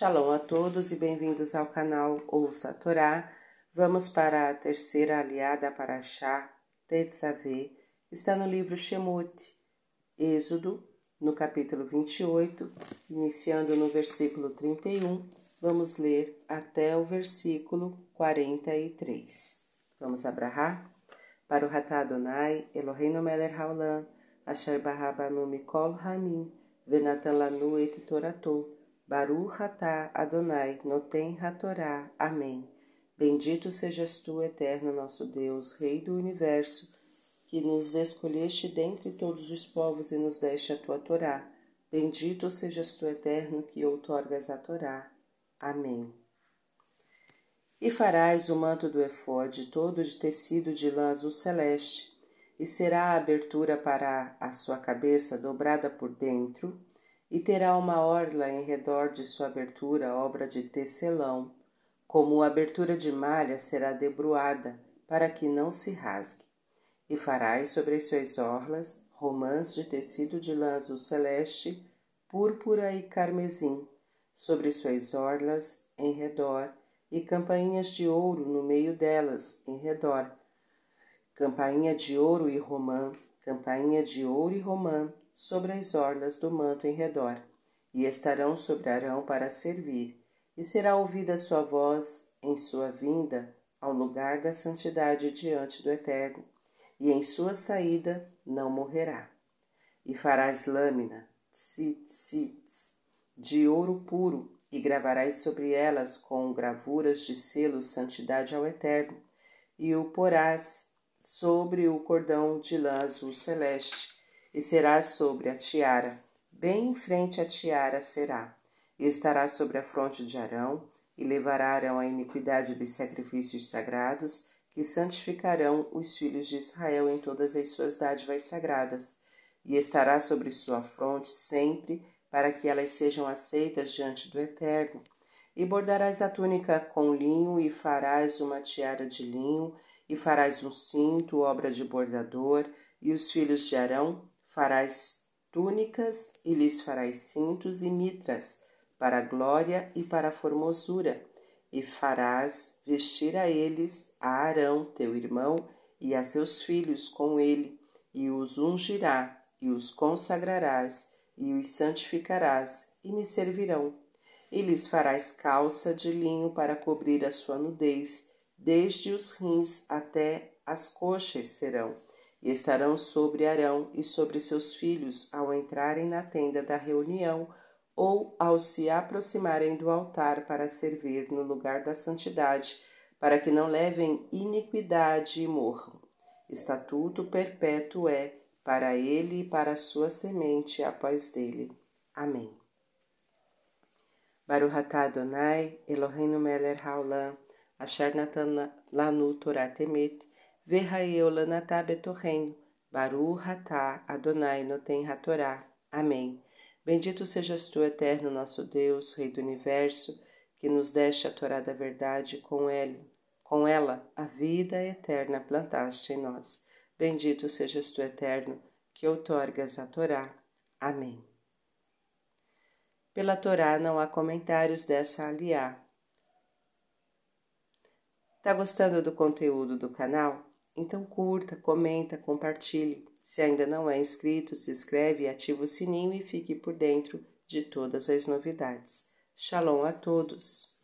Shalom a todos e bem-vindos ao canal Ouça a Torá. Vamos para a terceira aliada para Shá, Tetzaveh. Está no livro Shemot, Êxodo, no capítulo 28, iniciando no versículo 31. Vamos ler até o versículo 43. Vamos abrahar? Para o Ratá Adonai, Eloheinu Meler Haolam, Asher Barabanu Mikol Hamim, Venatan Lanu Et Toratou, Baruch atah Adonai, Noten Hatorá. Amém. Bendito sejas tu, eterno nosso Deus, Rei do Universo, que nos escolheste dentre todos os povos e nos deste a tua Torá. Bendito sejas tu, eterno, que outorgas a Torá. Amém. E farás o manto do efode todo de tecido de lã azul celeste, e será a abertura para a sua cabeça dobrada por dentro, e terá uma orla em redor de sua abertura, obra de tecelão, como a abertura de malha será debruada, para que não se rasgue. E farás sobre as suas orlas romãs de tecido de lã azul celeste, púrpura e carmesim, sobre suas orlas em redor, e campainhas de ouro no meio delas, em redor. Campainha de ouro e romã, campainha de ouro e romã, sobre as orlas do manto em redor, e estarão sobre Arão para servir, e será ouvida sua voz em sua vinda ao lugar da santidade diante do Eterno, e em sua saída não morrerá. E farás lâmina, tzitz, de ouro puro, e gravarás sobre elas com gravuras de selo santidade ao Eterno, e o porás sobre o cordão de lã azul celeste, e será sobre a tiara, bem em frente à tiara será, e estará sobre a fronte de Arão, e levará Arão a iniquidade dos sacrifícios sagrados, que santificarão os filhos de Israel em todas as suas dádivas sagradas, e estará sobre sua fronte sempre, para que elas sejam aceitas diante do Eterno. E bordarás a túnica com linho, e farás uma tiara de linho, e farás um cinto, obra de bordador, e os filhos de Arão farás túnicas e lhes farás cintos e mitras, para a glória e para a formosura, e farás vestir a eles a Arão, teu irmão, e a seus filhos com ele, e os ungirá, e os consagrarás, e os santificarás, e me servirão. E lhes farás calça de linho para cobrir a sua nudez, desde os rins até as coxas serão e estarão sobre Arão e sobre seus filhos ao entrarem na tenda da reunião ou ao se aproximarem do altar para servir no lugar da santidade, para que não levem iniquidade e morram. Estatuto perpétuo é para ele e para sua semente após dele. Amém. Baruch atah Adonai, Eloheinu melech haolam, asher natan lanu Torah Verraeolanatá Betorreno, Baru Ratá, Adonai Noten Hatorá. Amém. Bendito sejas tu, eterno nosso Deus, Rei do Universo, que nos deste a Torá da verdade, com ela, com ela a vida eterna plantaste em nós. Bendito sejas tu, eterno, que outorgas a Torá. Amém. Pela Torá não há comentários dessa aliá. Tá gostando do conteúdo do canal? Então curta, comenta, compartilhe. Se ainda não é inscrito, se inscreve, ativa o sininho e fique por dentro de todas as novidades. Shalom a todos!